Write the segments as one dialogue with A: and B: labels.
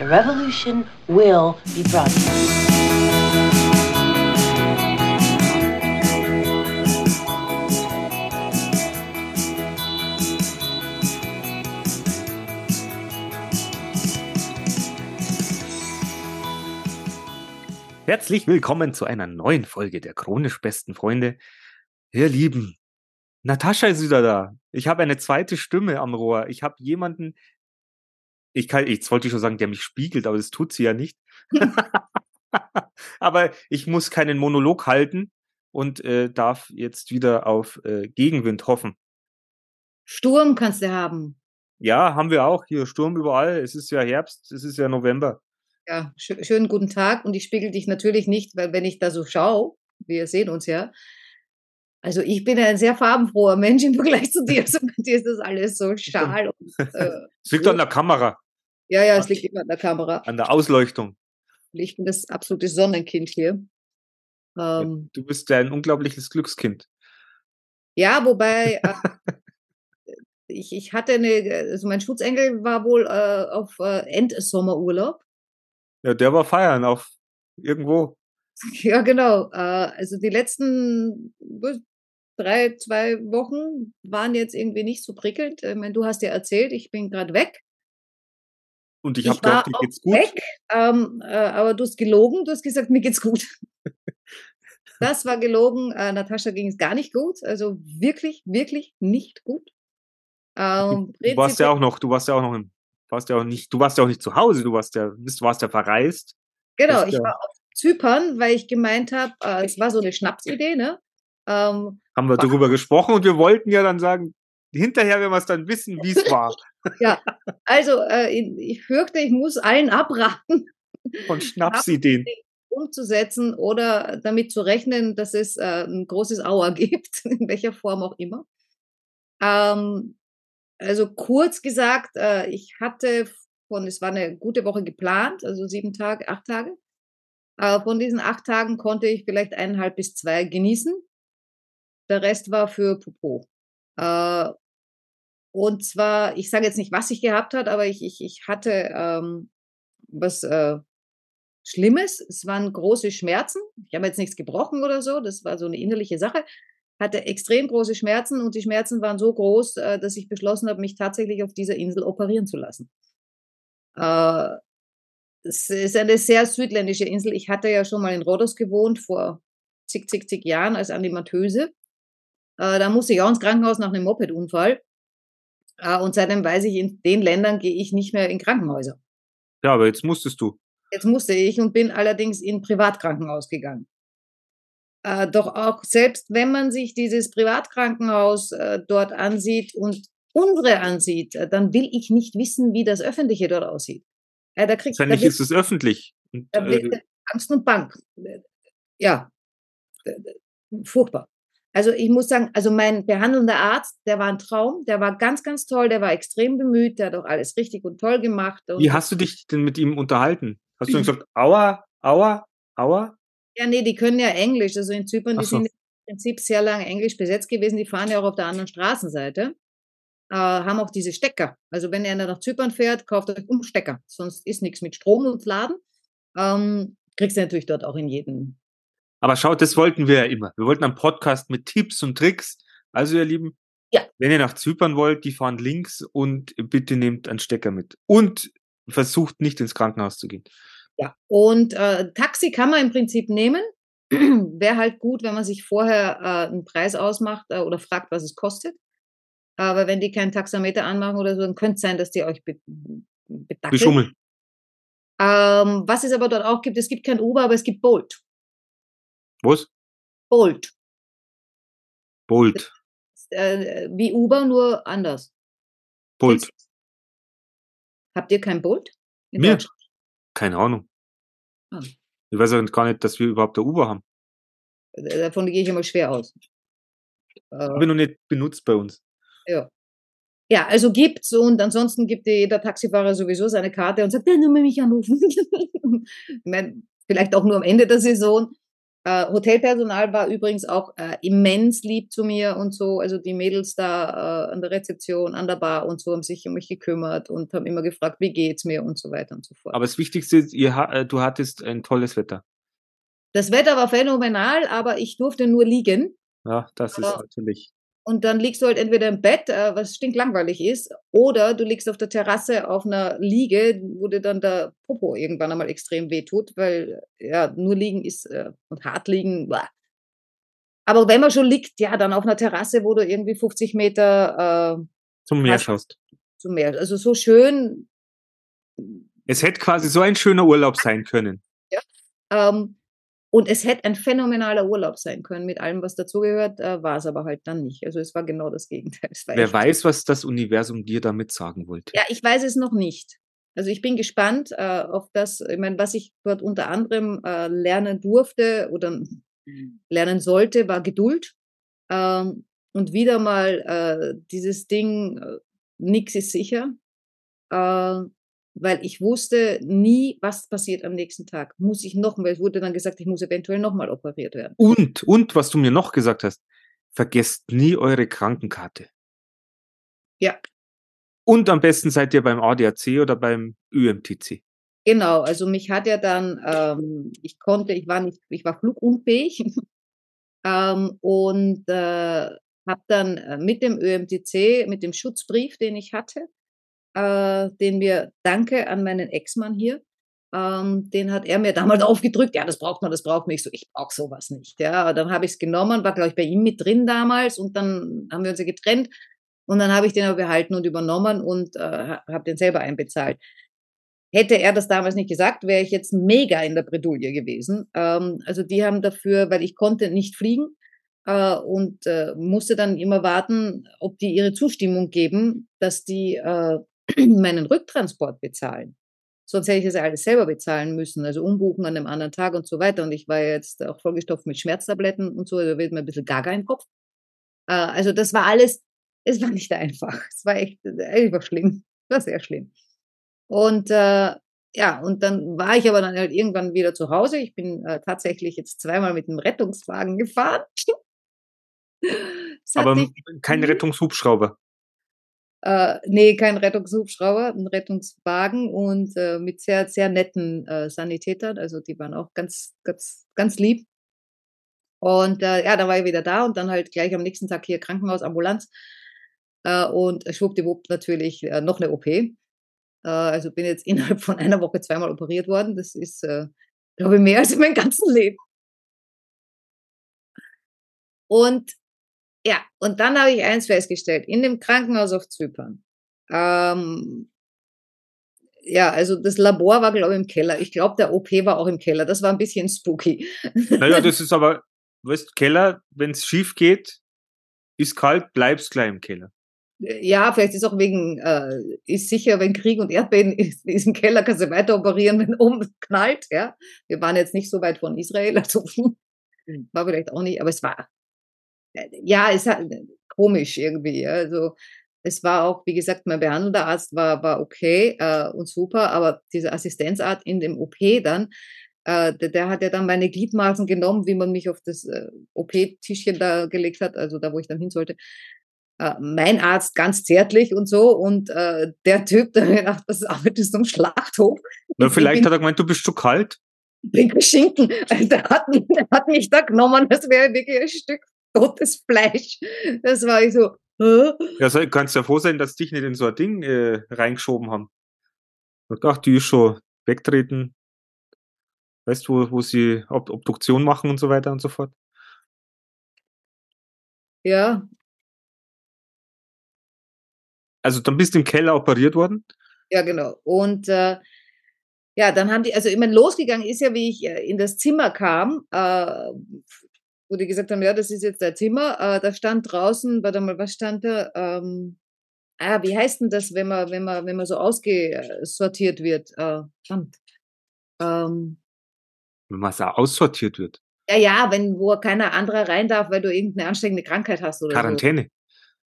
A: The revolution will be broadcast.
B: Herzlich willkommen zu einer neuen Folge der chronisch besten Freunde. Ihr Lieben, Natascha ist wieder da. Ich habe eine zweite Stimme am Rohr. Ich habe jemanden, ich kann, jetzt wollte ich schon sagen, der mich spiegelt, aber das tut sie ja nicht. aber ich muss keinen Monolog halten und äh, darf jetzt wieder auf äh, Gegenwind hoffen.
C: Sturm kannst du haben.
B: Ja, haben wir auch hier. Sturm überall. Es ist ja Herbst, es ist ja November.
C: Ja, sch schönen guten Tag. Und ich spiegel dich natürlich nicht, weil wenn ich da so schaue, wir sehen uns ja, also ich bin ein sehr farbenfroher Mensch im Vergleich zu dir. Also bei dir ist das alles so schal. Und,
B: äh, es liegt an der Kamera.
C: Ja, ja, es liegt immer an der Kamera.
B: An der Ausleuchtung.
C: Ich bin das absolute Sonnenkind hier.
B: Ähm, du bist ja ein unglaubliches Glückskind.
C: Ja, wobei äh, ich, ich hatte eine, also mein Schutzengel war wohl äh, auf äh, Endsommerurlaub.
B: Ja, der war feiern auf irgendwo.
C: Ja, genau. Äh, also die letzten drei, zwei Wochen waren jetzt irgendwie nicht so prickelnd. Ich meine, du hast ja erzählt, ich bin gerade weg.
B: Und ich habe gedacht, mir geht's gut.
C: Weg, ähm, äh, aber du hast gelogen, du hast gesagt, mir geht's gut. das war gelogen. Äh, Natascha ging es gar nicht gut. Also wirklich, wirklich nicht gut.
B: Ähm, du warst ja auch noch, du warst ja auch noch im, warst ja auch nicht, du warst ja auch nicht zu Hause, du warst ja, du warst ja verreist.
C: Genau, ich war auf Zypern, weil ich gemeint habe, äh, es war so eine Schnapsidee, ne?
B: Ähm, Haben wir darüber gesprochen und wir wollten ja dann sagen, hinterher werden wir es dann wissen, wie es war.
C: ja, also äh, ich fürchte, ich muss allen abraten.
B: Von Schnapsideen.
C: Umzusetzen oder damit zu rechnen, dass es äh, ein großes Auer gibt, in welcher Form auch immer. Ähm, also kurz gesagt, äh, ich hatte von, es war eine gute Woche geplant, also sieben Tage, acht Tage. Äh, von diesen acht Tagen konnte ich vielleicht eineinhalb bis zwei genießen. Der Rest war für Popo. Äh, und zwar, ich sage jetzt nicht, was ich gehabt hat, aber ich, ich, ich hatte ähm, was äh, Schlimmes. Es waren große Schmerzen. Ich habe jetzt nichts gebrochen oder so. Das war so eine innerliche Sache. Hatte extrem große Schmerzen und die Schmerzen waren so groß, äh, dass ich beschlossen habe, mich tatsächlich auf dieser Insel operieren zu lassen. Äh, es ist eine sehr südländische Insel. Ich hatte ja schon mal in Rhodos gewohnt vor zig, zig, zig Jahren als Animatöse. Äh, da musste ich auch ins Krankenhaus nach einem Mopedunfall. Äh, und seitdem weiß ich, in den Ländern gehe ich nicht mehr in Krankenhäuser.
B: Ja, aber jetzt musstest du.
C: Jetzt musste ich und bin allerdings in Privatkrankenhaus gegangen. Äh, doch auch selbst wenn man sich dieses Privatkrankenhaus äh, dort ansieht und unsere ansieht, äh, dann will ich nicht wissen, wie das öffentliche dort aussieht.
B: Äh, da kriegt, Wahrscheinlich da ist es öffentlich.
C: Und, da wird Angst und Bank. Ja, furchtbar. Also ich muss sagen, also mein behandelnder Arzt, der war ein Traum, der war ganz, ganz toll, der war extrem bemüht, der hat auch alles richtig und toll gemacht. Und
B: Wie hast du dich denn mit ihm unterhalten? Hast du ihm gesagt, aua, aua, aua?
C: Ja, nee, die können ja Englisch. Also in Zypern, die so. sind im Prinzip sehr lange Englisch besetzt gewesen, die fahren ja auch auf der anderen Straßenseite äh, haben auch diese Stecker. Also wenn ihr nach Zypern fährt, kauft euch Umstecker. Sonst ist nichts mit Strom und Laden. Ähm, kriegst du natürlich dort auch in jedem.
B: Aber schaut, das wollten wir ja immer. Wir wollten einen Podcast mit Tipps und Tricks. Also ihr Lieben,
C: ja.
B: wenn ihr nach Zypern wollt, die fahren links und bitte nehmt einen Stecker mit. Und versucht nicht ins Krankenhaus zu gehen.
C: Ja, und äh, Taxi kann man im Prinzip nehmen. Wäre halt gut, wenn man sich vorher äh, einen Preis ausmacht äh, oder fragt, was es kostet. Aber wenn die keinen Taxameter anmachen oder so, dann könnte es sein, dass die euch be bedackeln.
B: Beschummeln.
C: Ähm, was es aber dort auch gibt, es gibt kein Uber, aber es gibt Bolt.
B: Was?
C: Bolt.
B: Bolt.
C: Äh, wie Uber, nur anders.
B: Bolt.
C: Habt ihr kein Bolt?
B: Mir? Keine Ahnung. Ah. Ich weiß ja gar nicht, dass wir überhaupt ein Uber haben.
C: Äh, davon gehe ich immer schwer aus.
B: Habe ich noch nicht benutzt bei uns.
C: Ja. Ja, also gibt's und ansonsten gibt jeder Taxifahrer sowieso seine Karte und sagt, ja, nur mich anrufen. ich meine, vielleicht auch nur am Ende der Saison. Äh, Hotelpersonal war übrigens auch äh, immens lieb zu mir und so. Also die Mädels da äh, an der Rezeption, an der Bar und so haben sich um mich gekümmert und haben immer gefragt, wie geht's mir und so weiter und so fort.
B: Aber das Wichtigste ist, ihr, äh, du hattest ein tolles Wetter.
C: Das Wetter war phänomenal, aber ich durfte nur liegen.
B: Ja, das ist natürlich.
C: Und dann liegst du halt entweder im Bett, äh, was stinklangweilig ist, oder du liegst auf der Terrasse auf einer Liege, wo dir dann der Popo irgendwann einmal extrem wehtut, weil ja, nur liegen ist äh, und hart liegen. Blah. Aber wenn man schon liegt, ja, dann auf einer Terrasse, wo du irgendwie 50 Meter äh,
B: zum Meer schaust.
C: Zum Meer. Also so schön.
B: Es hätte quasi so ein schöner Urlaub sein können.
C: Ja. Ähm, und es hätte ein phänomenaler Urlaub sein können mit allem, was dazugehört, äh, war es aber halt dann nicht. Also es war genau das Gegenteil.
B: Wer weiß, was das Universum dir damit sagen wollte.
C: Ja, ich weiß es noch nicht. Also ich bin gespannt äh, auf das, ich meine, was ich dort unter anderem äh, lernen durfte oder lernen sollte, war Geduld. Ähm, und wieder mal äh, dieses Ding, äh, nichts ist sicher. Weil ich wusste nie, was passiert am nächsten Tag. Muss ich nochmal, es wurde dann gesagt, ich muss eventuell nochmal operiert werden.
B: Und, und was du mir noch gesagt hast, vergesst nie eure Krankenkarte.
C: Ja.
B: Und am besten seid ihr beim ADAC oder beim ÜMTC.
C: Genau, also mich hat ja dann, ähm, ich konnte, ich war nicht, ich war flugunfähig ähm, und äh, habe dann äh, mit dem ÖMTC, mit dem Schutzbrief, den ich hatte, äh, den wir, danke an meinen Ex-Mann hier, ähm, den hat er mir damals aufgedrückt, ja, das braucht man, das braucht mich so, ich brauche sowas nicht. Ja, dann habe ich es genommen, war, glaube ich, bei ihm mit drin damals und dann haben wir uns ja getrennt und dann habe ich den aber behalten und übernommen und äh, habe den selber einbezahlt. Hätte er das damals nicht gesagt, wäre ich jetzt mega in der Bredouille gewesen. Ähm, also die haben dafür, weil ich konnte nicht fliegen äh, und äh, musste dann immer warten, ob die ihre Zustimmung geben, dass die äh, meinen Rücktransport bezahlen. Sonst hätte ich das alles selber bezahlen müssen, also umbuchen an einem anderen Tag und so weiter. Und ich war jetzt auch vollgestopft mit Schmerztabletten und so, da wird mir ein bisschen gaga im Kopf. Äh, also das war alles, es war nicht einfach. Es war echt, es war schlimm. Es war sehr schlimm. Und äh, ja, und dann war ich aber dann halt irgendwann wieder zu Hause. Ich bin äh, tatsächlich jetzt zweimal mit dem Rettungswagen gefahren.
B: aber kein Rettungshubschrauber.
C: Äh, nee, kein Rettungshubschrauber, ein Rettungswagen und äh, mit sehr, sehr netten äh, Sanitätern. Also die waren auch ganz, ganz, ganz lieb. Und äh, ja, dann war ich wieder da und dann halt gleich am nächsten Tag hier Krankenhaus, Ambulanz äh, und schwuppdiwupp natürlich äh, noch eine OP. Äh, also bin jetzt innerhalb von einer Woche zweimal operiert worden. Das ist, äh, glaube ich, mehr als in meinem ganzen Leben. Und ja, und dann habe ich eins festgestellt, in dem Krankenhaus auf Zypern. Ähm, ja, also das Labor war, glaube ich, im Keller. Ich glaube, der OP war auch im Keller. Das war ein bisschen spooky.
B: Naja, das ist aber, weißt Keller, wenn es schief geht, ist kalt, bleibst gleich im Keller.
C: Ja, vielleicht ist auch wegen, äh, ist sicher, wenn Krieg und Erdbeben ist, ist im Keller, kannst du weiter operieren, wenn oben knallt, ja. Wir waren jetzt nicht so weit von Israel, also war vielleicht auch nicht, aber es war ja, es hat äh, komisch irgendwie. Also es war auch, wie gesagt, mein behandelnder Arzt war, war okay äh, und super, aber dieser Assistenzarzt in dem OP dann, äh, der, der, hat ja dann meine Gliedmaßen genommen, wie man mich auf das äh, OP-Tischchen da gelegt hat, also da, wo ich dann hin sollte. Äh, mein Arzt ganz zärtlich und so und der Typ, der mir gedacht, was arbeitest du am Schlachthof?
B: Na, vielleicht hat er gemeint, du bist zu kalt.
C: Pinke Schinken. Der hat, der hat mich da genommen, das wäre wirklich ein Stück totes Fleisch. Das war ich so. Hä?
B: Ja, so, kannst ja froh sein, dass dich nicht in so ein Ding äh, reingeschoben haben. Ach, die ist schon wegtreten. Weißt du, wo, wo sie Ob Obduktion machen und so weiter und so fort?
C: Ja.
B: Also dann bist du im Keller operiert worden?
C: Ja, genau. Und äh, ja, dann haben die, also immer losgegangen ist ja, wie ich äh, in das Zimmer kam, äh, wo die gesagt haben, ja, das ist jetzt dein Zimmer. Äh, da stand draußen, warte mal, was stand da? Ähm, ah, wie heißt denn das, wenn man, wenn man, wenn man so ausgesortiert wird? Äh, verdammt. Ähm,
B: wenn man so aussortiert wird.
C: Ja, ja, wenn wo keiner anderer rein darf, weil du irgendeine ansteckende Krankheit hast oder
B: Quarantäne.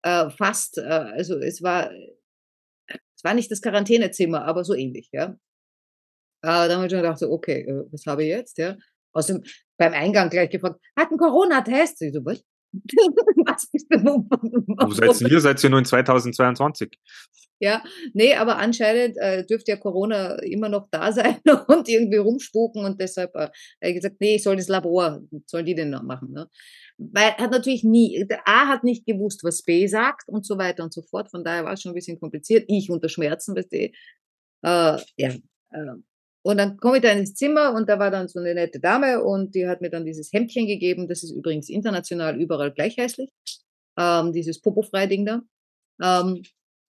C: So. Äh, fast. Äh, also es war, es war nicht das Quarantänezimmer, aber so ähnlich, ja. Äh, da haben wir schon gedacht, so, okay, äh, was habe ich jetzt, ja? Aus dem, beim Eingang gleich gefragt, hat einen Corona-Test? Ich so, was? was bist du?
B: Wo seid ihr? Seid ihr nur in 2022?
C: Ja, nee, aber anscheinend äh, dürfte ja Corona immer noch da sein und irgendwie rumspuken und deshalb äh, ich gesagt, nee, ich soll das Labor, sollen die denn noch machen. Ne? Weil hat natürlich nie, der A hat nicht gewusst, was B sagt und so weiter und so fort. Von daher war es schon ein bisschen kompliziert. Ich unter Schmerzen, weißt du, äh, ja. Äh, und dann komme ich da ins Zimmer und da war dann so eine nette Dame und die hat mir dann dieses Hemdchen gegeben. Das ist übrigens international überall gleich hässlich. Ähm, dieses Popofrei-Ding da. Ähm,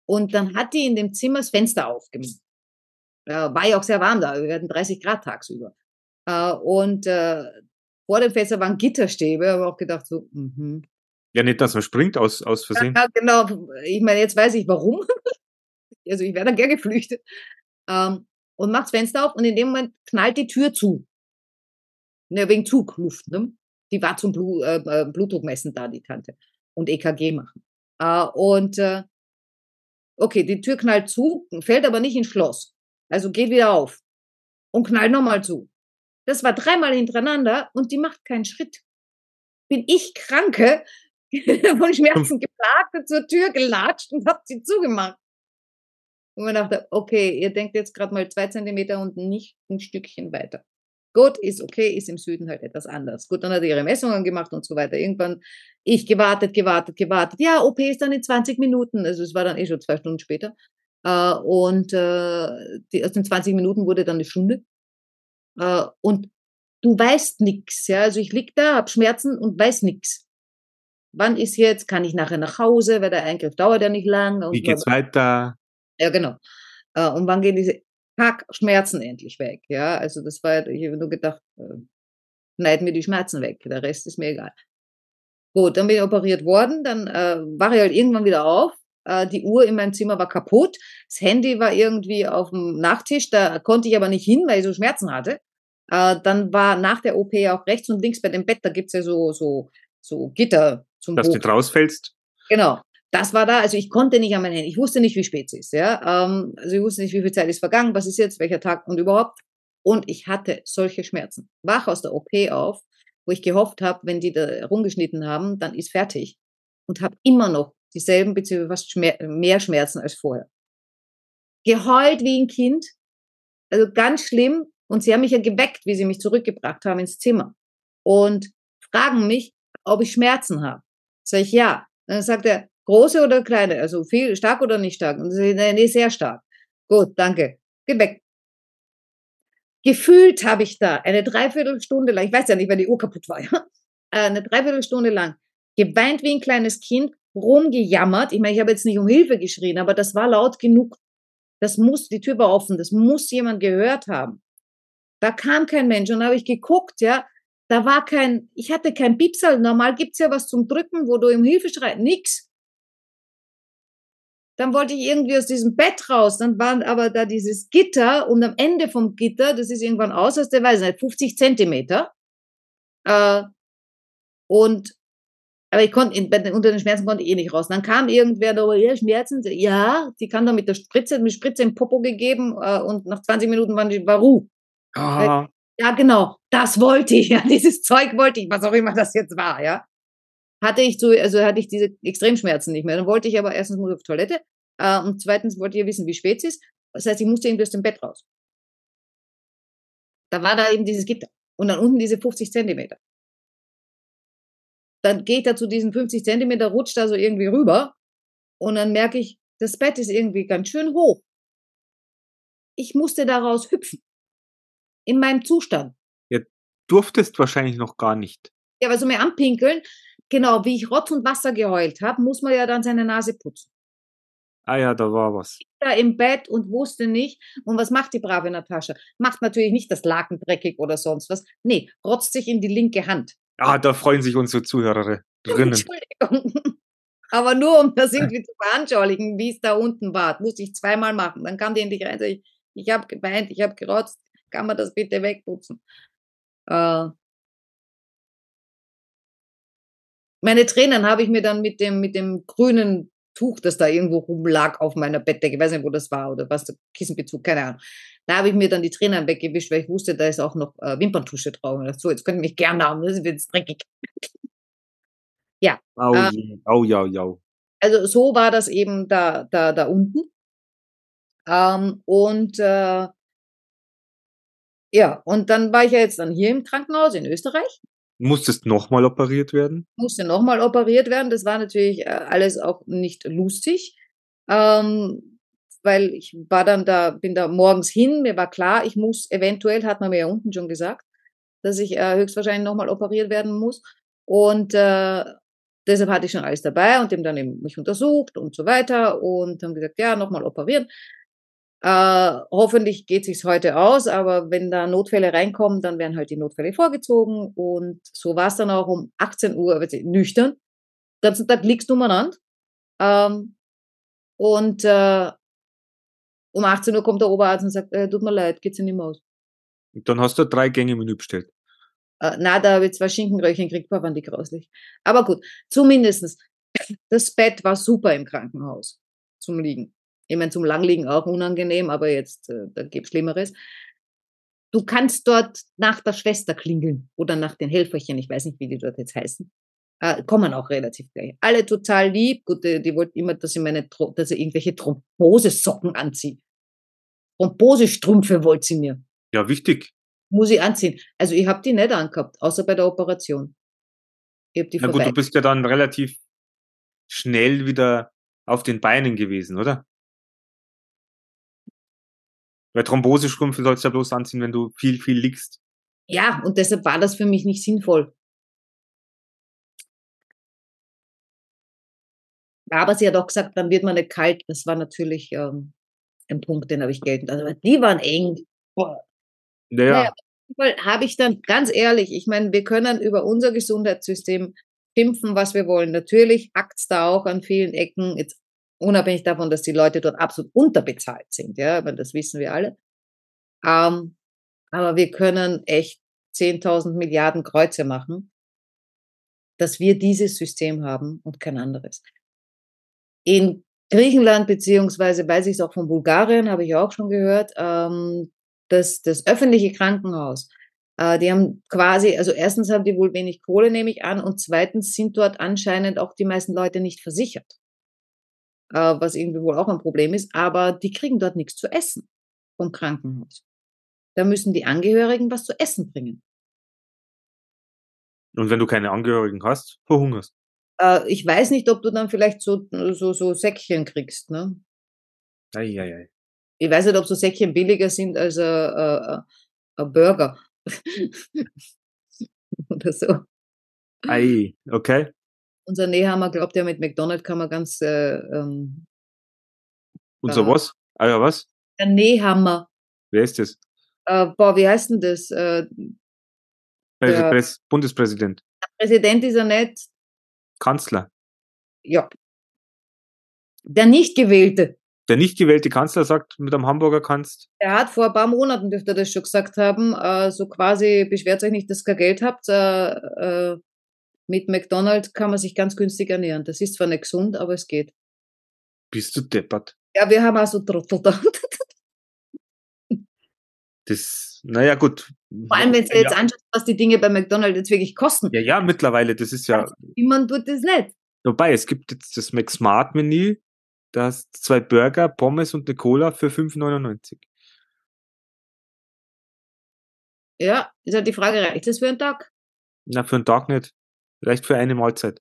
C: und dann hat die in dem Zimmer das Fenster aufgemacht. Äh, war ja auch sehr warm da. Wir hatten 30 Grad tagsüber. Äh, und äh, vor dem Fenster waren Gitterstäbe. Da habe auch gedacht so, mhm.
B: Ja, nicht, dass man springt aus, aus Versehen.
C: Ja, genau. Ich meine, jetzt weiß ich warum. also ich wäre dann gern geflüchtet. Ähm, und macht das Fenster auf und in dem Moment knallt die Tür zu. Ne, wegen Zugluft, ne? Die war zum Blut, äh, äh Blutdruckmessen da, die Tante. Und EKG machen. Äh, und äh, okay, die Tür knallt zu, fällt aber nicht ins Schloss. Also geht wieder auf und knallt nochmal zu. Das war dreimal hintereinander und die macht keinen Schritt. Bin ich Kranke, von Schmerzen geplagt, zur Tür gelatscht und hab sie zugemacht. Und man dachte, okay, ihr denkt jetzt gerade mal zwei Zentimeter und nicht ein Stückchen weiter. Gut, ist okay, ist im Süden halt etwas anders. Gut, dann hat er ihre Messungen gemacht und so weiter. Irgendwann, ich gewartet, gewartet, gewartet. Ja, OP ist dann in 20 Minuten. Also es war dann eh schon zwei Stunden später. Äh, und äh, die, aus den 20 Minuten wurde dann eine Stunde. Äh, und du weißt nix. Ja? Also ich lieg da, hab Schmerzen und weiß nix. Wann ist jetzt? Kann ich nachher nach Hause? Weil der Eingriff dauert ja nicht lang.
B: Wie geht's weiter?
C: Ja, genau. Äh, und wann gehen diese Schmerzen endlich weg? Ja, also das war, ich habe nur gedacht, äh, schneiden mir die Schmerzen weg, der Rest ist mir egal. Gut, dann bin ich operiert worden, dann äh, war ich halt irgendwann wieder auf. Äh, die Uhr in meinem Zimmer war kaputt. Das Handy war irgendwie auf dem Nachttisch, da konnte ich aber nicht hin, weil ich so Schmerzen hatte. Äh, dann war nach der OP auch rechts und links bei dem Bett, da gibt's ja so, so, so Gitter zum
B: Dass Hoch. du rausfällst?
C: Genau das war da, also ich konnte nicht an mein Handy, ich wusste nicht, wie spät es ist, ja, ähm, also ich wusste nicht, wie viel Zeit ist vergangen, was ist jetzt, welcher Tag und überhaupt. Und ich hatte solche Schmerzen. Wach aus der OP auf, wo ich gehofft habe, wenn die da rumgeschnitten haben, dann ist fertig. Und habe immer noch dieselben beziehungsweise fast Schmer mehr Schmerzen als vorher. Geheult wie ein Kind, also ganz schlimm. Und sie haben mich ja geweckt, wie sie mich zurückgebracht haben ins Zimmer. Und fragen mich, ob ich Schmerzen habe. Sag ich ja. Dann sagt er, Große oder kleine? Also viel, stark oder nicht stark? Und sie, nee, nee, sehr stark. Gut, danke. Geh weg. Gefühlt habe ich da eine Dreiviertelstunde lang, ich weiß ja nicht, weil die Uhr kaputt war, ja, eine Dreiviertelstunde lang geweint wie ein kleines Kind, rumgejammert. Ich meine, ich habe jetzt nicht um Hilfe geschrien, aber das war laut genug. Das muss, die Tür war offen, das muss jemand gehört haben. Da kam kein Mensch und habe ich geguckt, ja, da war kein, ich hatte kein Piepsal. Normal gibt's ja was zum Drücken, wo du um Hilfe schreist. Nix. Dann wollte ich irgendwie aus diesem Bett raus. Dann waren aber da dieses Gitter und am Ende vom Gitter, das ist irgendwann aus, aus der weiß nicht, 50 Zentimeter. Äh, und aber ich konnte, unter den Schmerzen konnte ich eh nicht raus. Dann kam irgendwer da, ja, Schmerzen, ja, die kam dann mit der Spritze, mit Spritze im Popo gegeben äh, und nach 20 Minuten waren die, war Ruhe. Ja, genau, das wollte ich, ja, dieses Zeug wollte ich, was auch immer das jetzt war, ja hatte ich so, also hatte ich diese Extremschmerzen nicht mehr. Dann wollte ich aber erstens muss auf Toilette äh, und zweitens wollte ich wissen, wie spät es ist. Das heißt, ich musste irgendwie aus dem Bett raus. Da war da eben dieses Gitter und dann unten diese 50 Zentimeter. Dann gehe ich da zu diesen 50 Zentimeter, rutscht da so irgendwie rüber und dann merke ich, das Bett ist irgendwie ganz schön hoch. Ich musste daraus hüpfen. In meinem Zustand.
B: Ja, durftest wahrscheinlich noch gar nicht.
C: Ja, aber so mir anpinkeln, genau, wie ich Rotz und Wasser geheult habe, muss man ja dann seine Nase putzen.
B: Ah ja, da war was.
C: Ich da im Bett und wusste nicht. Und was macht die brave Natascha? Macht natürlich nicht das Laken dreckig oder sonst was. Nee, rotzt sich in die linke Hand.
B: Ah, da freuen sich unsere Zuhörerinnen.
C: Entschuldigung. Aber nur um das irgendwie zu veranschaulichen, wie es da unten war, musste ich zweimal machen. Dann kam die endlich rein und ich, ich habe geweint, ich habe gerotzt, kann man das bitte wegputzen? Äh, meine Tränen habe ich mir dann mit dem, mit dem grünen Tuch, das da irgendwo rumlag auf meiner Bettdecke. Ich weiß nicht, wo das war oder was, der Kissenbezug, keine Ahnung. Da habe ich mir dann die Tränen weggewischt, weil ich wusste, da ist auch noch äh, Wimperntusche drauf. Und dachte, so, jetzt könnt ihr mich gerne haben, das wird jetzt dreckig. ja.
B: Au,
C: Ähm,
B: au, ja, ja.
C: also so war das eben da, da, da unten. Ähm, und äh, ja, und dann war ich ja jetzt dann hier im Krankenhaus in Österreich,
B: Musstest nochmal operiert werden?
C: musste nochmal operiert werden. Das war natürlich äh, alles auch nicht lustig, ähm, weil ich war dann da, bin da morgens hin, mir war klar, ich muss eventuell, hat man mir ja unten schon gesagt, dass ich äh, höchstwahrscheinlich nochmal operiert werden muss. Und äh, deshalb hatte ich schon alles dabei und dem dann eben mich untersucht und so weiter und haben gesagt, ja, nochmal operieren. Äh, hoffentlich geht sich's heute aus, aber wenn da Notfälle reinkommen, dann werden halt die Notfälle vorgezogen und so war es dann auch um 18 Uhr, ich, nüchtern. Den ganzen Tag liegst du umeinander. Ähm, und äh, um 18 Uhr kommt der Oberarzt und sagt, äh, tut mir leid, geht's Ihnen nicht mehr aus.
B: Und dann hast du drei Gänge Menü bestellt.
C: Äh, na, da habe ich zwei Schinkenröllchen gekriegt, waren die grauslich. Aber gut, zumindestens das Bett war super im Krankenhaus zum Liegen. Ich meine, zum Langliegen auch unangenehm, aber jetzt, äh, da gibt's Schlimmeres. Du kannst dort nach der Schwester klingeln oder nach den Helferchen, ich weiß nicht, wie die dort jetzt heißen. Äh, kommen auch relativ gleich. Alle total lieb. Gut, die, die wollten immer, dass ich meine, dass ich irgendwelche Thrombosesocken anziehe. Thrombosestrümpfe wollte sie mir
B: Ja, wichtig.
C: muss ich anziehen. Also ich habe die nicht angehabt, außer bei der Operation. Ich habe die
B: Na gut, du bist ja dann relativ schnell wieder auf den Beinen gewesen, oder? Weil Thrombosestrümpfe sollst du ja bloß anziehen, wenn du viel, viel liegst.
C: Ja, und deshalb war das für mich nicht sinnvoll. Aber sie hat auch gesagt, dann wird man nicht kalt. Das war natürlich ähm, ein Punkt, den habe ich geltend. Also die waren eng. Boah.
B: Naja,
C: Naja. Habe ich dann ganz ehrlich, ich meine, wir können über unser Gesundheitssystem schimpfen, was wir wollen. Natürlich hackt's da auch an vielen Ecken, jetzt unabhängig davon, dass die Leute dort absolut unterbezahlt sind, ja, aber das wissen wir alle. Ähm, aber wir können echt 10.000 Milliarden Kreuze machen, dass wir dieses System haben und kein anderes. In Griechenland, beziehungsweise weiß ich es auch von Bulgarien, habe ich auch schon gehört, ähm, dass das öffentliche Krankenhaus, äh, die haben quasi, also erstens haben die wohl wenig Kohle, nehme ich an, und zweitens sind dort anscheinend auch die meisten Leute nicht versichert, äh, was irgendwie wohl auch ein Problem ist, aber die kriegen dort nichts zu essen vom Krankenhaus. Da müssen die Angehörigen was zu essen bringen.
B: und wenn du keine Angehörigen hast, verhungerst.
C: Äh, ich weiß nicht, ob du dann vielleicht so, so, so Säckchen kriegst, ne?
B: Eieiei.
C: Ich weiß nicht, ob so Säckchen billiger sind als ein, ein, ein Burger. Oder so.
B: Ei, okay.
C: Unser Nehammer glaubt ja, mit McDonald's kann man ganz, äh, ähm,
B: Unser
C: Ja.
B: was? Ah ja, was?
C: der Nehammer.
B: Wer ist das?
C: Äh, boah, wie heißt denn das? Äh, Der-
B: Präs Bundespräsident.
C: Präsident ist er nicht.
B: Kanzler.
C: Ja. Der nicht gewählte.
B: Der nicht gewählte Kanzler sagt, mit einem Hamburger kannst.
C: Er hat vor ein paar Monaten, dürfte er das schon gesagt haben, äh, so quasi, beschwert euch nicht, dass ihr kein Geld habt. Äh, äh, mit McDonald's kann man sich ganz günstig ernähren. Das ist zwar nicht gesund, aber es geht.
B: Bist du deppert?
C: Ja, wir haben also Trottel da.
B: Das, naja, gut.
C: Vor allem, wenn du jetzt
B: ja,
C: anschaust, was die Dinge bei McDonald's jetzt wirklich kosten.
B: ja, ja, mittlerweile, das ist ja,
C: Niemand tut das nicht.
B: wobei, es gibt jetzt das McSmart-Menü, da hast zwei Burger, Pommes und eine Cola für 5,99.
C: Ja, ist halt die Frage, reicht das für einen Tag?
B: Na, für einen Tag nicht. Reicht für eine Mahlzeit.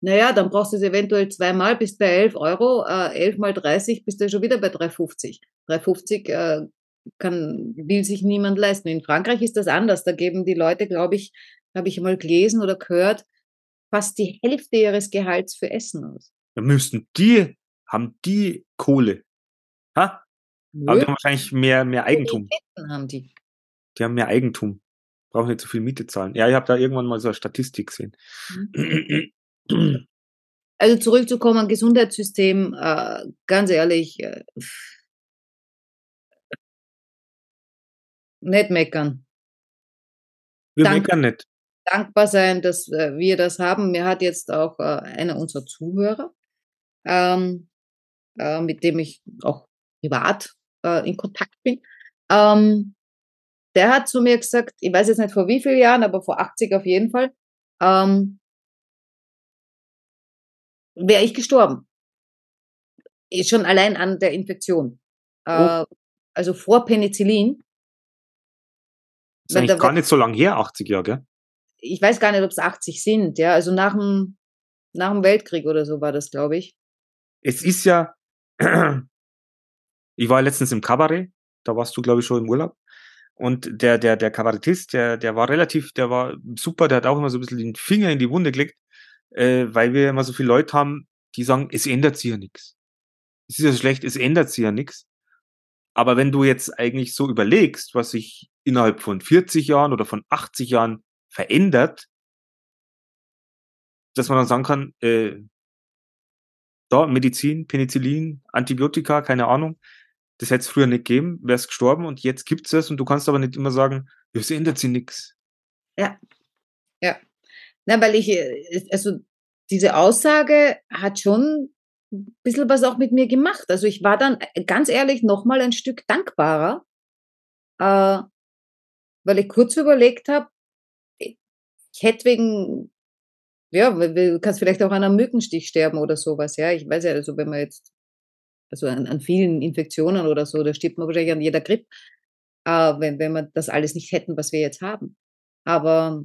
C: Naja, dann brauchst du es eventuell zweimal, bist bei 11 Euro, äh, 11 mal 30 bist du schon wieder bei 3,50. 3,50 äh, kann, will sich niemand leisten. In Frankreich ist das anders. Da geben die Leute, glaube ich, habe ich mal gelesen oder gehört, fast die Hälfte ihres Gehalts für Essen aus.
B: Da müssten die, haben die Kohle. Ha? Aber die
C: Nö,
B: haben wahrscheinlich mehr, mehr Eigentum.
C: Prioritäten haben die.
B: Die haben mehr Eigentum. Brauchen nicht so viel Miete zahlen. Ja, ich habe da irgendwann mal so eine Statistik gesehen.
C: Also zurückzukommen, Gesundheitssystem, äh, ganz ehrlich, äh, nicht meckern.
B: Wir
C: Danke.
B: meckern nicht.
C: Dankbar sein, dass äh, wir das haben. Mir hat jetzt auch einer unserer Zuhörer ähm, äh, mit dem ich auch privat in Kontakt bin, ähm, der hat zu mir gesagt, ich weiß jetzt nicht vor wie vielen Jahren, aber vor 80 auf jeden Fall, ähm, wäre ich gestorben. Schon allein an der Infektion. Oh. Äh, also vor Penicillin.
B: Das ist eigentlich gar nicht so lang her, 80 Jahre, gell?
C: Ich weiß gar nicht, ob es 80 sind, ja. Also nach dem, nach dem Weltkrieg oder so war das, glaube ich.
B: Es ist ja, ich war letztens im Kabarett, da warst du, glaube ich, schon im Urlaub. Und der, der, der Kabarettist, der, der war relativ, der war super, der hat auch immer so ein bisschen den Finger in die Wunde gelegt, äh, weil wir immer so viele Leute haben, die sagen, es ändert sich ja nichts. Es ist ja schlecht, es ändert sich ja nichts. Aber wenn du jetzt eigentlich so überlegst, was sich innerhalb von 40 Jahren oder von 80 Jahren verändert, dass man dann sagen kann, äh, da Medizin, Penicillin, Antibiotika, keine Ahnung, das hätte es früher nicht gegeben, wäre es gestorben und jetzt gibt es und du kannst aber nicht immer sagen, es ändert sich nichts.
C: Ja, ja. Na, weil ich, äh, also diese Aussage hat schon ein bisschen was auch mit mir gemacht. Also ich war dann äh, ganz ehrlich nochmal ein Stück dankbarer, äh, weil ich kurz überlegt habe, ich hätte wegen, ja, du kannst vielleicht auch an einem Mückenstich sterben oder sowas, ja. Ich weiß ja, also wenn man jetzt also an, an vielen Infektionen oder so, da stirbt man wahrscheinlich an jeder Grippe, äh, wenn, wenn wir das alles nicht hätten, was wir jetzt haben. Aber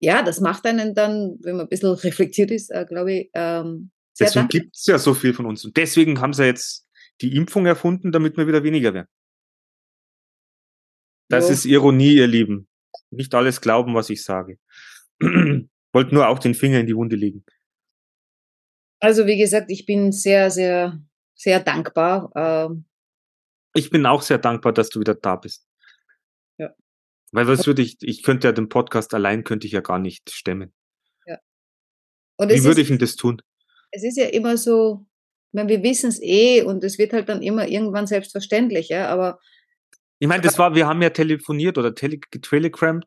C: ja, das macht einen dann, wenn man ein bisschen reflektiert ist, äh, glaube ich, ähm,
B: sehr Deswegen gibt es ja so viel von uns. Und deswegen haben sie jetzt die Impfung erfunden, damit wir wieder weniger werden. Das jo. ist Ironie, ihr Lieben. Nicht alles glauben, was ich sage. Wollt nur auch den Finger in die Wunde legen.
C: Also wie gesagt, ich bin sehr, sehr sehr dankbar. Ähm,
B: ich bin auch sehr dankbar, dass du wieder da bist.
C: Ja.
B: Weil was würde ich, ich könnte ja den Podcast allein, könnte ich ja gar nicht stemmen.
C: Ja.
B: Und Wie würde ich denn das tun?
C: Es ist ja immer so, ich meine, wir wissen es eh und es wird halt dann immer irgendwann selbstverständlich, ja, aber.
B: Ich meine, das war, wir haben ja telefoniert oder tele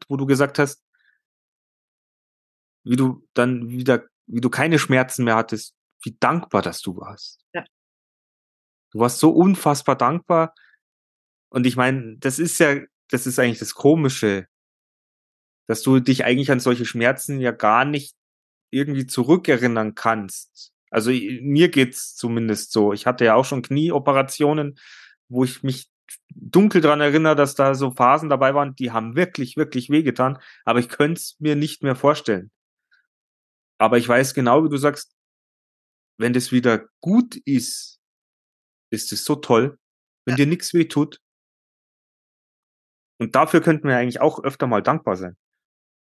B: wo du gesagt hast, wie du dann wieder, wie du keine Schmerzen mehr hattest, wie dankbar, dass du warst.
C: Ja.
B: Du warst so unfassbar dankbar. Und ich meine, das ist ja, das ist eigentlich das Komische, dass du dich eigentlich an solche Schmerzen ja gar nicht irgendwie zurückerinnern kannst. Also mir geht's zumindest so. Ich hatte ja auch schon Knieoperationen, wo ich mich dunkel dran erinnere, dass da so Phasen dabei waren, die haben wirklich, wirklich wehgetan, aber ich könnte es mir nicht mehr vorstellen. Aber ich weiß genau, wie du sagst, wenn das wieder gut ist, ist es so toll, wenn ja. dir nichts weh tut. Und dafür könnten wir eigentlich auch öfter mal dankbar sein.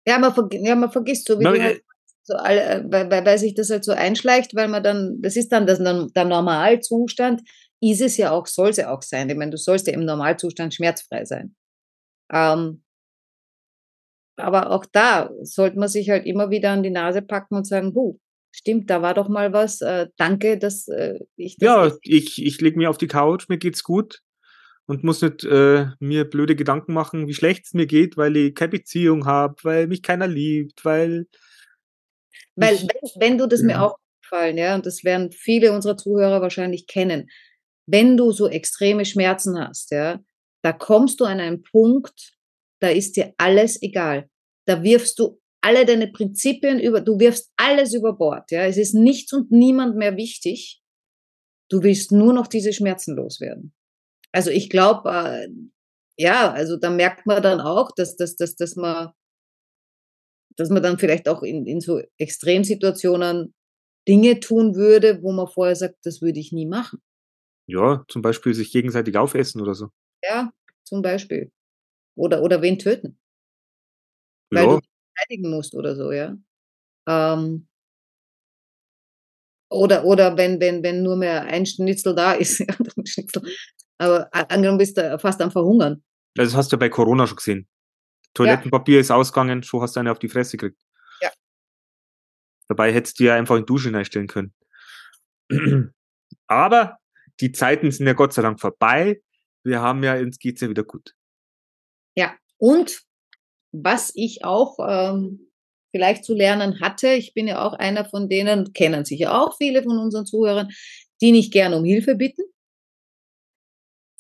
C: Ja, man, ver ja, man vergisst so, wie Na, halt, so alle, äh, weil, weil, weil sich das halt so einschleicht, weil man dann, das ist dann das, der Normalzustand, ist es ja auch, soll es ja auch sein. Ich meine, du sollst ja im Normalzustand schmerzfrei sein. Ähm, aber auch da sollte man sich halt immer wieder an die Nase packen und sagen, buh, Stimmt, da war doch mal was. Äh, danke, dass äh, ich
B: das. Ja, ich, ich lege mir auf die Couch, mir geht's gut und muss nicht äh, mir blöde Gedanken machen, wie schlecht es mir geht, weil ich keine Beziehung habe, weil mich keiner liebt, weil.
C: Weil, wenn, wenn du das ja. mir auch gefallen, ja, und das werden viele unserer Zuhörer wahrscheinlich kennen, wenn du so extreme Schmerzen hast, ja, da kommst du an einen Punkt, da ist dir alles egal. Da wirfst du alle deine Prinzipien über, du wirfst alles über Bord, ja. Es ist nichts und niemand mehr wichtig. Du willst nur noch diese Schmerzen loswerden. Also ich glaube, äh, ja, also da merkt man dann auch, dass, dass, dass, dass man, dass man dann vielleicht auch in, in so Extremsituationen Dinge tun würde, wo man vorher sagt, das würde ich nie machen.
B: Ja, zum Beispiel sich gegenseitig aufessen oder so.
C: Ja, zum Beispiel. Oder, oder wen töten. Weil ja. du verteidigen musst oder so, ja. Ähm, oder, oder wenn, wenn, wenn nur mehr ein Schnitzel da ist, ja, Schnitzel. aber angenommen bist du fast am Verhungern.
B: Das hast du bei Corona schon gesehen. Toilettenpapier ja. ist ausgegangen, schon hast du eine auf die Fresse gekriegt.
C: Ja.
B: Dabei hättest du ja einfach in Dusche einstellen können. Aber die Zeiten sind ja Gott sei Dank vorbei. Wir haben ja, uns geht's ja wieder gut.
C: Ja, und was ich auch ähm, vielleicht zu lernen hatte. Ich bin ja auch einer von denen, kennen sicher auch viele von unseren Zuhörern, die nicht gerne um Hilfe bitten.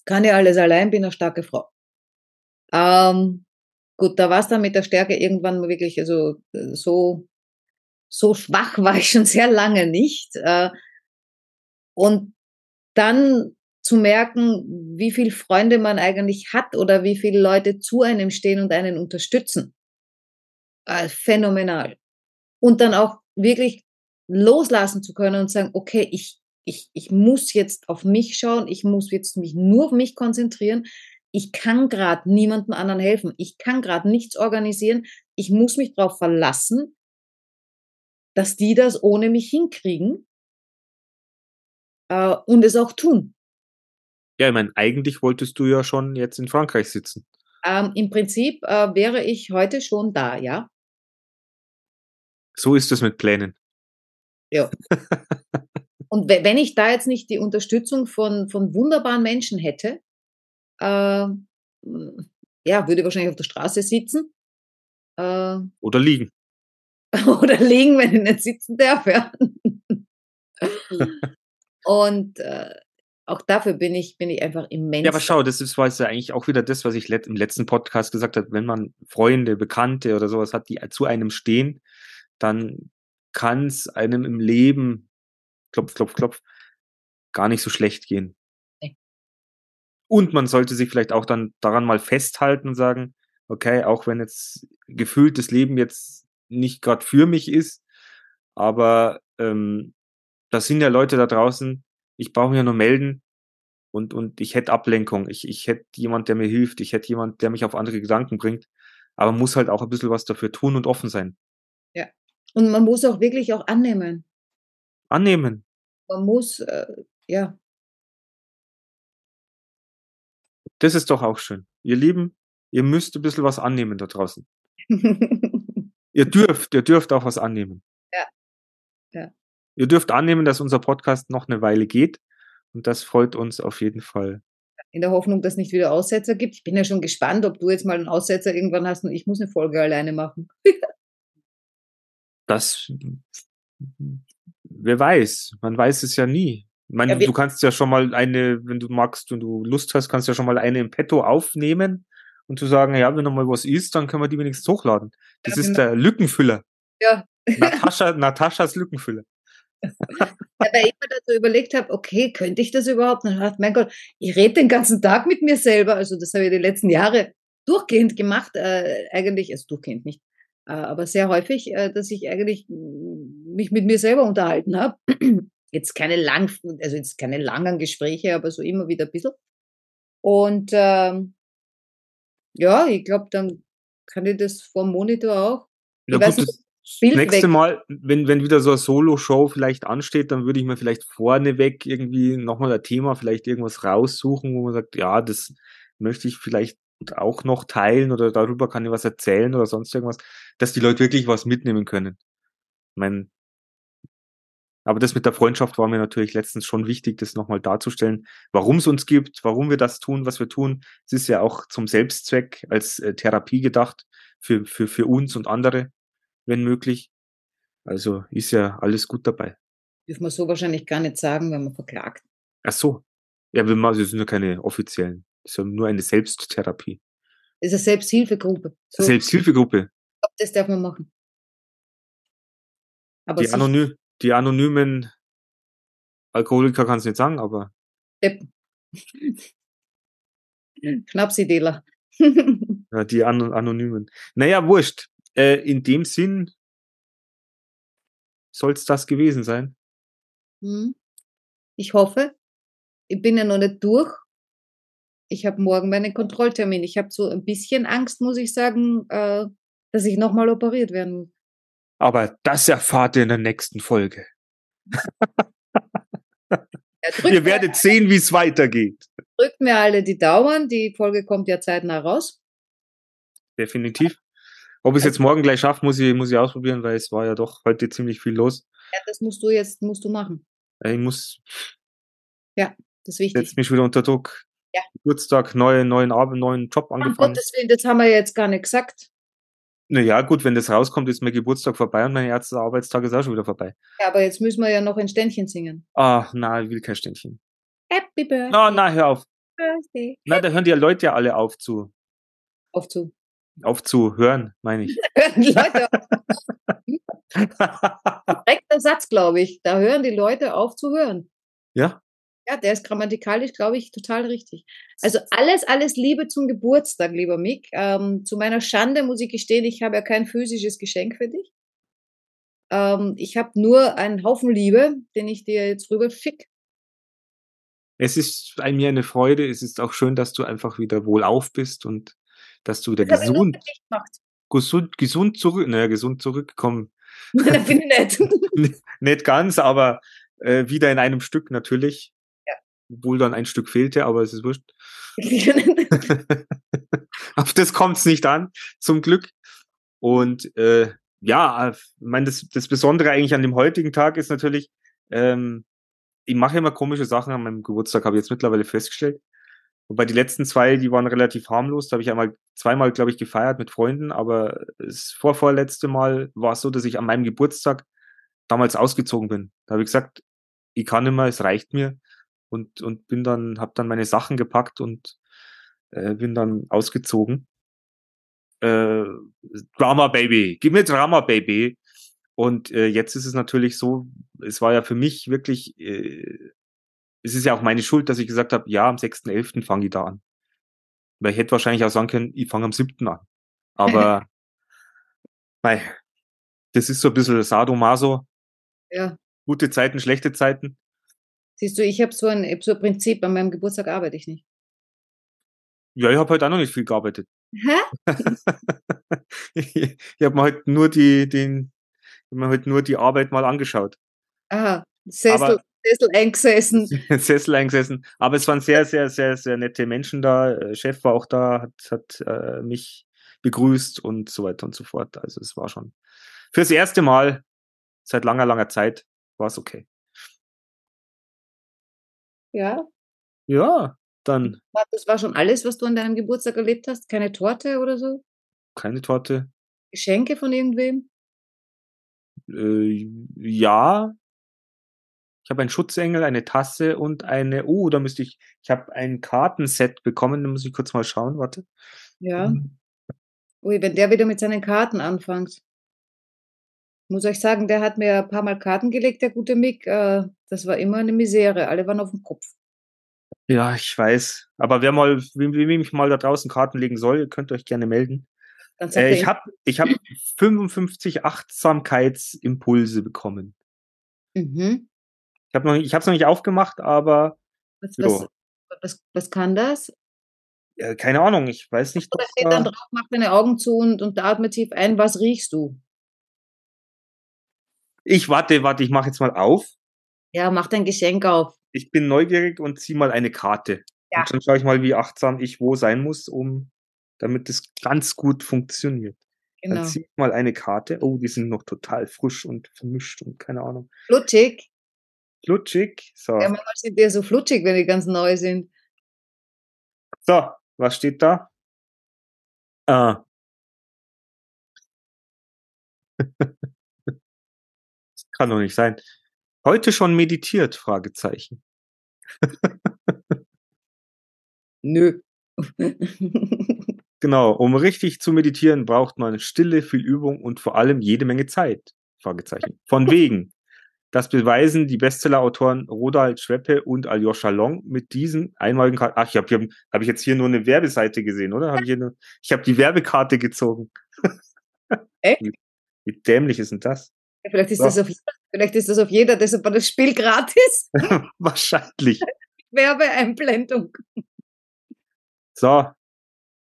C: Kann ja alles allein, bin eine starke Frau. Ähm, gut, da war es dann mit der Stärke irgendwann wirklich, also äh, so, so schwach war ich schon sehr lange nicht. Äh, und dann zu merken, wie viel Freunde man eigentlich hat oder wie viele Leute zu einem stehen und einen unterstützen. Äh, phänomenal. Und dann auch wirklich loslassen zu können und sagen, okay, ich, ich, ich muss jetzt auf mich schauen, ich muss jetzt mich nur auf mich konzentrieren. Ich kann gerade niemandem anderen helfen. Ich kann gerade nichts organisieren. Ich muss mich darauf verlassen, dass die das ohne mich hinkriegen äh, und es auch tun.
B: Ja, ich meine, eigentlich wolltest du ja schon jetzt in Frankreich sitzen.
C: Ähm, Im Prinzip äh, wäre ich heute schon da, ja.
B: So ist es mit Plänen.
C: Ja. Und wenn ich da jetzt nicht die Unterstützung von, von wunderbaren Menschen hätte, äh, ja, würde wahrscheinlich auf der Straße sitzen.
B: Äh, oder liegen.
C: oder liegen, wenn ich nicht sitzen darf, ja. Und äh, auch dafür bin ich, bin ich einfach immens.
B: Ja, aber schau, das ist, was ja eigentlich auch wieder das, was ich let im letzten Podcast gesagt habe, wenn man Freunde, Bekannte oder sowas hat, die zu einem stehen, dann kann es einem im Leben, klopf, klopf, klopf, gar nicht so schlecht gehen. Nee. Und man sollte sich vielleicht auch dann daran mal festhalten und sagen, okay, auch wenn jetzt gefühlt das Leben jetzt nicht gerade für mich ist, aber ähm, das sind ja Leute da draußen, ich brauche mir nur melden und, und ich hätte Ablenkung, ich, ich hätte jemand, der mir hilft, ich hätte jemand, der mich auf andere Gedanken bringt, aber muss halt auch ein bisschen was dafür tun und offen sein.
C: Ja, und man muss auch wirklich auch annehmen.
B: Annehmen.
C: Man muss, äh, ja.
B: Das ist doch auch schön. Ihr Lieben, ihr müsst ein bisschen was annehmen da draußen. ihr dürft, ihr dürft auch was annehmen.
C: Ja. Ja.
B: Ihr dürft annehmen, dass unser Podcast noch eine Weile geht. Und das freut uns auf jeden Fall.
C: In der Hoffnung, dass es nicht wieder Aussetzer gibt. Ich bin ja schon gespannt, ob du jetzt mal einen Aussetzer irgendwann hast und ich muss eine Folge alleine machen.
B: das, wer weiß, man weiß es ja nie. Ich meine, ja, du kannst ja schon mal eine, wenn du magst und du Lust hast, kannst du ja schon mal eine im Petto aufnehmen und zu sagen, ja, wenn noch mal was ist, dann können wir die wenigstens hochladen. Das ja, ist genau. der Lückenfüller.
C: Ja.
B: Natascha, Nataschas Lückenfüller.
C: Weil ich mir so überlegt habe, okay, könnte ich das überhaupt? Und dann dachte mein Gott, ich rede den ganzen Tag mit mir selber. Also das habe ich die letzten Jahre durchgehend gemacht, äh, eigentlich, also durchgehend nicht, äh, aber sehr häufig, äh, dass ich eigentlich mich mit mir selber unterhalten habe. Jetzt keine lang, also jetzt keine langen Gespräche, aber so immer wieder ein bisschen. Und ähm, ja, ich glaube, dann kann ich das vor dem Monitor auch.
B: Ja, gut, nicht, das nächste weg. Mal, wenn, wenn wieder so eine Solo-Show vielleicht ansteht, dann würde ich mir vielleicht vorneweg irgendwie nochmal ein Thema, vielleicht irgendwas raussuchen, wo man sagt, ja, das möchte ich vielleicht auch noch teilen oder darüber kann ich was erzählen oder sonst irgendwas, dass die Leute wirklich was mitnehmen können. Ich meine, aber das mit der Freundschaft war mir natürlich letztens schon wichtig, das nochmal darzustellen, warum es uns gibt, warum wir das tun, was wir tun. Es ist ja auch zum Selbstzweck als äh, Therapie gedacht für, für, für uns und andere, wenn möglich. Also ist ja alles gut dabei.
C: Dürfen wir so wahrscheinlich gar nicht sagen, wenn man verklagt.
B: Ach so. Ja, wir machen, das sind ja keine offiziellen. Das ist nur eine Selbsttherapie.
C: Das ist eine Selbsthilfegruppe.
B: So. Selbsthilfegruppe.
C: Das darf man machen.
B: Aber die, Anony die anonymen Alkoholiker kann es nicht sagen, aber.
C: Deppen. Schnapsidealer.
B: ja, die An Anonymen. Naja, wurscht. Äh, in dem Sinn soll es das gewesen sein.
C: Hm. Ich hoffe. Ich bin ja noch nicht durch. Ich habe morgen meinen Kontrolltermin. Ich habe so ein bisschen Angst, muss ich sagen, äh, dass ich nochmal operiert werden muss.
B: Aber das erfahrt ihr in der nächsten Folge. Ja, ihr werdet sehen, wie es weitergeht.
C: Drückt mir alle die Daumen. Die Folge kommt ja zeitnah raus.
B: Definitiv. Ob ich es jetzt morgen gleich schaffe, muss ich, muss ich ausprobieren, weil es war ja doch heute ziemlich viel los.
C: Ja, das musst du jetzt musst du machen.
B: Ich muss.
C: Ja, das ist wichtig.
B: Setzt mich wieder unter Druck.
C: Ja.
B: Geburtstag, neue, neuen Abend, neuen Job angefangen. Um
C: Gottes Willen, das haben wir jetzt gar nicht gesagt.
B: Naja, gut, wenn das rauskommt, ist mein Geburtstag vorbei und mein erster Arbeitstag ist auch schon wieder vorbei.
C: Ja, aber jetzt müssen wir ja noch ein Ständchen singen.
B: Ah, na, ich will kein Ständchen.
C: Happy Birthday.
B: Na, na, hör auf.
C: Birthday.
B: Na, da hören die Leute ja alle auf zu,
C: Auf zu.
B: Auf zu hören, meine ich.
C: Hören die Leute auf. Korrekter Satz, glaube ich. Da hören die Leute auf zu hören.
B: ja?
C: Ja, der ist grammatikalisch, glaube ich, total richtig. Also alles, alles Liebe zum Geburtstag, lieber Mick. Ähm, zu meiner Schande muss ich gestehen, ich habe ja kein physisches Geschenk für dich. Ähm, ich habe nur einen Haufen Liebe, den ich dir jetzt rüber schick.
B: Es ist ein- mir eine Freude. Es ist auch schön, dass du einfach wieder wohlauf bist und dass du
C: für
B: gesund, gesund, gesund zurück, naja, gesund zurückkommen.
C: Nein, bin ich nicht.
B: Nicht ganz, aber äh, wieder in einem Stück natürlich.
C: Ja.
B: Obwohl dann ein Stück fehlte, aber es ist wurscht. Auf das kommt es nicht an, zum Glück. Und äh, ja, ich meine, das, das Besondere eigentlich an dem heutigen Tag ist natürlich, ähm, ich mache immer komische Sachen an meinem Geburtstag, habe ich jetzt mittlerweile festgestellt. Wobei die letzten zwei, die waren relativ harmlos. Da habe ich einmal zweimal, glaube ich, gefeiert mit Freunden, aber das vorvorletzte Mal war es so, dass ich an meinem Geburtstag damals ausgezogen bin. Da habe ich gesagt, ich kann nicht es reicht mir. Und, und bin dann, habe dann meine Sachen gepackt und äh, bin dann ausgezogen. Äh, Drama Baby, gib mir Drama Baby. Und äh, jetzt ist es natürlich so, es war ja für mich wirklich, äh, es ist ja auch meine Schuld, dass ich gesagt habe, ja, am 6.11. fange ich da an. Weil ich hätte wahrscheinlich auch sagen können, ich fange am 7. an. Aber mei, das ist so ein bisschen Sadomaso,
C: Ja.
B: gute Zeiten, schlechte Zeiten.
C: Siehst du, ich habe so ein, hab so ein Prinzip, an meinem Geburtstag arbeite ich nicht.
B: Ja, ich habe heute auch noch nicht viel gearbeitet.
C: Hä?
B: ich ich habe mir heute nur die, den, ich hab mir heute nur die Arbeit mal angeschaut.
C: Aha, Sessel,
B: Aber-
C: Sessel eingesessen.
B: Sessel eingesessen. Aber es waren sehr, sehr, sehr, sehr nette Menschen da. Äh, Chef war auch da, hat, hat äh, mich begrüßt und so weiter und so fort. Also es war schon fürs erste Mal seit langer, langer Zeit war es okay.
C: Ja.
B: Ja, dann
C: Das war schon alles, was du an deinem Geburtstag erlebt hast? Keine Torte oder so?
B: keine Torte.
C: Geschenke von irgendwem?
B: Äh, ja. Ich habe einen Schutzengel, eine Tasse und eine, oh, da müsste ich, ich habe ein Kartenset bekommen, da muss ich kurz mal schauen, warte.
C: Ja. Ui, wenn der wieder mit seinen Karten anfängt. Ich muss euch sagen, der hat mir ein paar Mal Karten gelegt, der gute Mick. Äh, das war immer eine Misere. Alle waren auf dem Kopf.
B: Ja, ich weiß. Aber wer mal, wem, wem ich mal da draußen Karten legen soll, ihr könnt euch gerne melden. Äh, ich habe ich hab 55 Achtsamkeitsimpulse bekommen.
C: mhm.
B: Ich habe noch, es noch nicht aufgemacht, aber
C: was,
B: Jo.
C: was, was, was kann das?
B: äh, keine Ahnung. Ich weiß nicht. Ob
C: steht
B: da-
C: dann drauf, mach deine Augen zu und, und atme tief ein. Was riechst du?
B: Ich warte, warte. Ich mache jetzt mal auf.
C: Ja, mach dein Geschenk auf.
B: Ich bin neugierig und zieh mal eine Karte.
C: Ja.
B: Und dann schaue ich mal, wie achtsam ich wo sein muss, um damit es ganz gut funktioniert.
C: Genau.
B: Dann zieh ich mal eine Karte. Oh, die sind noch total frisch und vermischt und keine Ahnung.
C: Flutschig.
B: Flutschig. So.
C: Ja, manchmal sind die ja so flutschig, wenn die ganz neu sind.
B: So, was steht da? Ah. das kann doch nicht sein. Heute schon meditiert? Fragezeichen.
C: Nö.
B: Genau, um richtig zu meditieren, braucht man Stille, viel Übung und vor allem jede Menge Zeit. Fragezeichen. Von wegen. Das beweisen die Bestseller-Autoren Rodald Schweppe und Aljoscha Long mit diesen einmaligen Karten. Ach, ich habe hab, hab ich jetzt hier nur eine Werbeseite gesehen, oder? Hab ich hier ich habe die Werbekarte gezogen.
C: Echt?
B: Wie, dämlich ist denn das?
C: Ja, vielleicht, ist das auf, vielleicht ist das auf jeder, deshalb war das Spiel gratis.
B: Wahrscheinlich.
C: Werbeeinblendung.
B: So.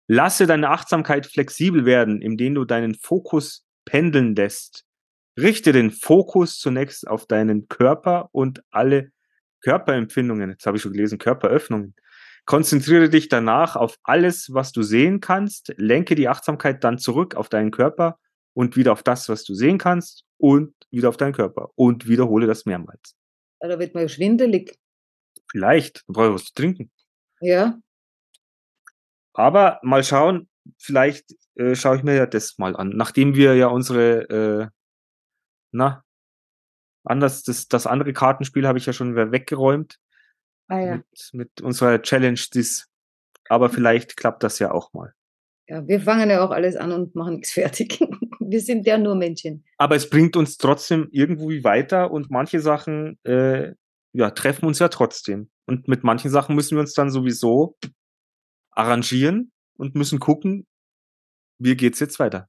B: Lasse deine Achtsamkeit flexibel werden, indem du deinen Fokus pendeln lässt. Richte den Fokus zunächst auf deinen Körper und alle Körperempfindungen. Jetzt habe ich schon gelesen, Körperöffnungen. Konzentriere dich danach auf alles, was du sehen kannst. Lenke die Achtsamkeit dann zurück auf deinen Körper und wieder auf das, was du sehen kannst und wieder auf deinen Körper und wiederhole das mehrmals.
C: Da wird man schwindelig.
B: Vielleicht, dann brauche ich was zu trinken.
C: Ja.
B: Aber mal schauen, vielleicht äh, schaue ich mir ja das mal an. Nachdem wir ja unsere, äh, na, anders, das, das andere Kartenspiel habe ich ja schon wieder weggeräumt.
C: Ah ja.
B: Mit, mit unserer Challenge, das, aber vielleicht klappt das ja auch mal.
C: Ja, wir fangen ja auch alles an und machen nichts fertig. Wir sind ja nur Menschen.
B: Aber es bringt uns trotzdem irgendwie weiter und manche Sachen äh, ja, treffen uns ja trotzdem. Und mit manchen Sachen müssen wir uns dann sowieso arrangieren und müssen gucken, wie geht's jetzt weiter.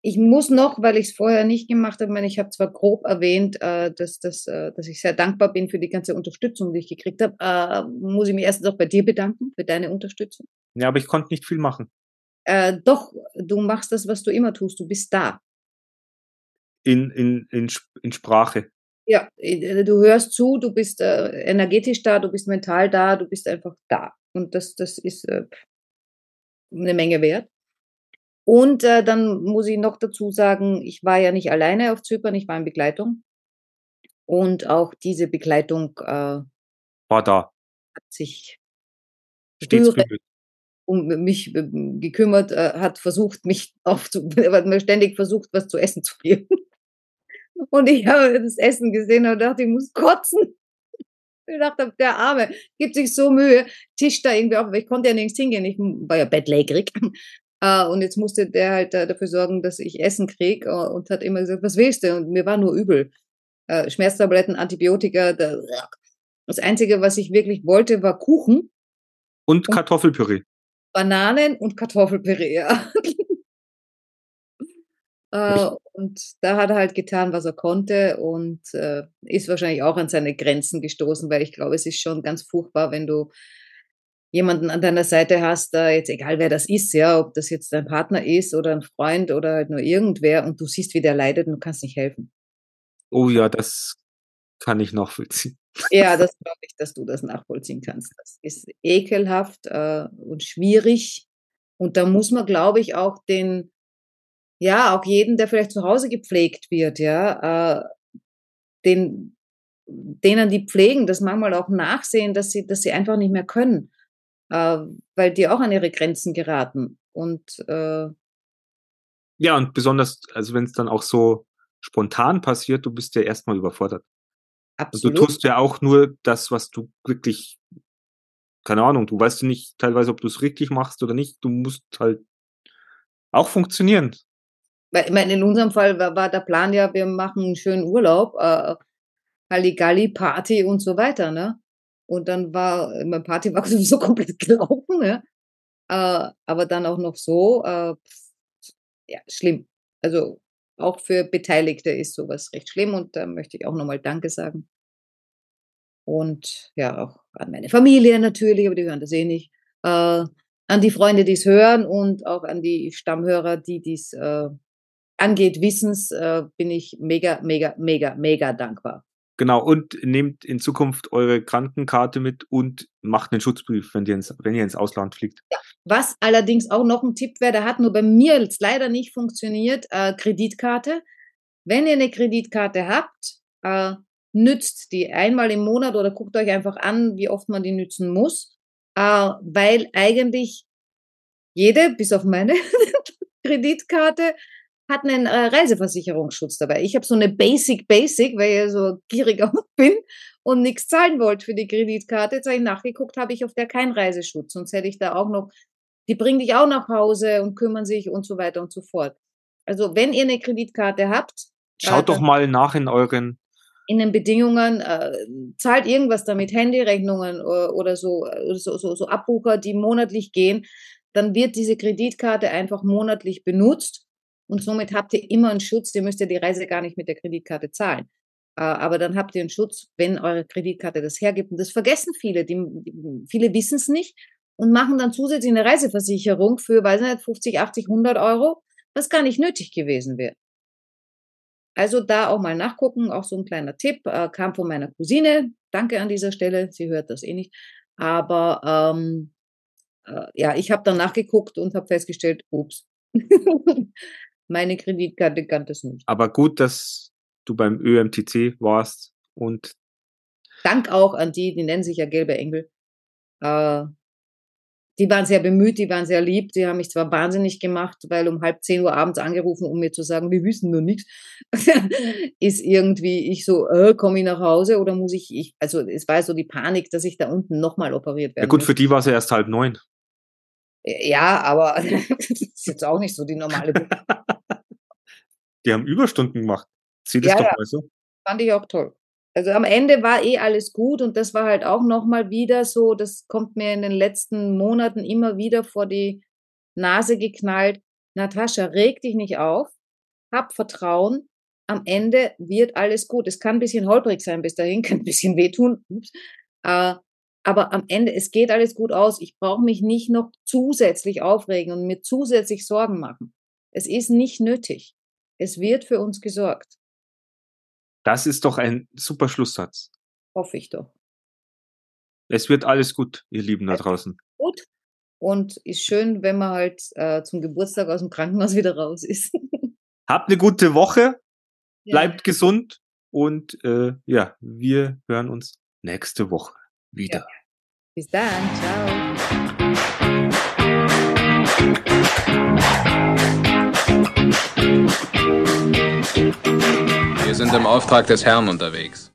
C: Ich muss noch, weil ich es vorher nicht gemacht habe, ich meine, ich habe zwar grob erwähnt, äh, dass, dass, äh, dass ich sehr dankbar bin für die ganze Unterstützung, die ich gekriegt habe, äh, muss ich mich erstens auch bei dir bedanken für deine Unterstützung.
B: Ja, aber ich konnte nicht viel machen.
C: Äh, doch, du machst das, was du immer tust, du bist da.
B: In, in, in, in Sprache.
C: Ja, äh, du hörst zu, du bist äh, energetisch da, du bist mental da, du bist einfach da. Und das, das ist eine Menge wert. Und äh, dann muss ich noch dazu sagen, ich war ja nicht alleine auf Zypern, ich war in Begleitung. Und auch diese Begleitung äh,
B: War da.
C: hat sich
B: Stets
C: Spüre.
B: bemüht.
C: um mich äh, gekümmert, äh, hat versucht, mich aufzu, hat mir ständig versucht, was zu essen zu geben. Und ich habe das Essen gesehen und dachte, ich muss kotzen. Ich dachte, der Arme gibt sich so Mühe, Tisch da irgendwie auf, aber ich konnte ja nirgends hingehen, ich war ja bettlägerig. Äh, Und jetzt musste der halt äh, dafür sorgen, dass ich Essen krieg äh, und hat immer gesagt, was willst du? Und mir war nur übel. Äh, Schmerztabletten, Antibiotika. da- Das Einzige, was ich wirklich wollte, war Kuchen.
B: Und Kartoffelpüree.
C: Bananen und Kartoffelpüree, ja. äh, und da hat er halt getan, was er konnte und ist wahrscheinlich auch an seine Grenzen gestoßen, weil ich glaube, es ist schon ganz furchtbar, wenn du jemanden an deiner Seite hast, da jetzt egal wer das ist, ja, ob das jetzt dein Partner ist oder ein Freund oder halt nur irgendwer und du siehst, wie der leidet und du kannst nicht helfen.
B: Oh ja, das kann ich noch vollziehen.
C: Ja, das glaube ich, dass du das nachvollziehen kannst. Das ist ekelhaft äh, und schwierig. Und da muss man, glaube ich, auch den, ja, auch jeden, der vielleicht zu Hause gepflegt wird, ja, äh, den, denen die pflegen, das manchmal auch nachsehen, dass sie, dass sie einfach nicht mehr können, äh, weil die auch an ihre Grenzen geraten. Und äh,
B: Ja, und besonders, also wenn es dann auch so spontan passiert, du bist ja erstmal überfordert. Und du
C: absolut.
B: tust ja auch nur das, was du wirklich, keine Ahnung, du weißt ja nicht teilweise, ob du es richtig machst oder nicht. Du musst halt auch funktionieren.
C: Weil, ich meine, in unserem Fall war, war der Plan ja, wir machen einen schönen Urlaub, äh, Halligalli, Party und so weiter, ne? Und dann war, mein Party war sowieso komplett gelaufen, ne? Äh, aber dann auch noch so, äh, ja, schlimm. Also auch für Beteiligte ist sowas recht schlimm und da möchte ich auch nochmal Danke sagen. Und ja, auch an meine Familie natürlich, aber die hören das eh nicht. Äh, an die Freunde, die es hören und auch an die Stammhörer, die dies äh, angeht, Wissens, äh, bin ich mega, mega, mega, mega dankbar.
B: Genau, und nehmt in Zukunft eure Krankenkarte mit und macht einen Schutzbrief, wenn ihr ins, wenn ihr ins Ausland fliegt.
C: Was allerdings auch noch ein Tipp wäre, der hat nur bei mir jetzt leider nicht funktioniert, äh, Kreditkarte. Wenn ihr eine Kreditkarte habt, äh, nützt die einmal im Monat oder guckt euch einfach an, wie oft man die nützen muss, äh, weil eigentlich jede, bis auf meine Kreditkarte, hat einen äh, Reiseversicherungsschutz dabei. Ich habe so eine Basic Basic, weil ich so gierig auch bin und nichts zahlen wollte für die Kreditkarte. Jetzt habe ich nachgeguckt, habe ich auf der keinen Reiseschutz. Sonst hätte ich da auch noch, die bringen dich auch nach Hause und kümmern sich und so weiter und so fort. Also wenn ihr eine Kreditkarte habt,
B: Schaut
C: äh,
B: doch mal nach in euren,
C: in den Bedingungen, äh, zahlt irgendwas damit, Handyrechnungen oder, oder so, äh, so, so, so Abbucher, die monatlich gehen, dann wird diese Kreditkarte einfach monatlich benutzt und somit habt ihr immer einen Schutz. Ihr müsst ja die Reise gar nicht mit der Kreditkarte zahlen. Äh, aber dann habt ihr einen Schutz, wenn eure Kreditkarte das hergibt. Und das vergessen viele. Die, viele wissen es nicht und machen dann zusätzlich eine Reiseversicherung für, weiß nicht, 50, 80, 100 Euro, was gar nicht nötig gewesen wäre. Also da auch mal nachgucken, auch so ein kleiner Tipp, äh, kam von meiner Cousine. Danke an dieser Stelle, sie hört das eh nicht. Aber ähm, äh, ja, ich habe dann nachgeguckt und habe festgestellt, ups, meine Kreditkarte kann das nicht.
B: aber gut, dass du beim ÖMTC warst und
C: Dank auch an die, die nennen sich ja gelbe Engel. Äh, die waren sehr bemüht, die waren sehr lieb, die haben mich zwar wahnsinnig gemacht, weil um halb zehn Uhr abends angerufen, um mir zu sagen, wir wissen nur nichts, ist irgendwie ich so, äh, komme ich nach Hause oder muss ich, ich, also es war so die Panik, dass ich da unten nochmal operiert werde.
B: Ja gut, für die war es ja erst halb neun.
C: Ja, aber das ist jetzt auch nicht so die normale.
B: die haben Überstunden gemacht. Sieh das
C: Ja,
B: doch mal so.
C: Fand ich auch toll. Also am Ende war eh alles gut und das war halt auch nochmal wieder so, das kommt mir in den letzten Monaten immer wieder vor die Nase geknallt. Natascha, reg dich nicht auf, hab Vertrauen, am Ende wird alles gut. Es kann ein bisschen holprig sein bis dahin, kann ein bisschen wehtun, ups. Äh, aber am Ende, es geht alles gut aus. Ich brauche mich nicht noch zusätzlich aufregen und mir zusätzlich Sorgen machen. Es ist nicht nötig. Es wird für uns gesorgt,
B: Das ist doch ein super Schlusssatz.
C: hoffe ich doch.
B: Es wird alles gut, ihr Lieben da draußen.
C: gut und ist schön, wenn man halt äh, zum Geburtstag aus dem Krankenhaus wieder raus ist.
B: Habt eine gute Woche,
C: Ja.
B: bleibt gesund und äh, ja, wir hören uns nächste Woche wieder.
C: Bis dann, ciao.
D: Wir sind im Auftrag des Herrn unterwegs.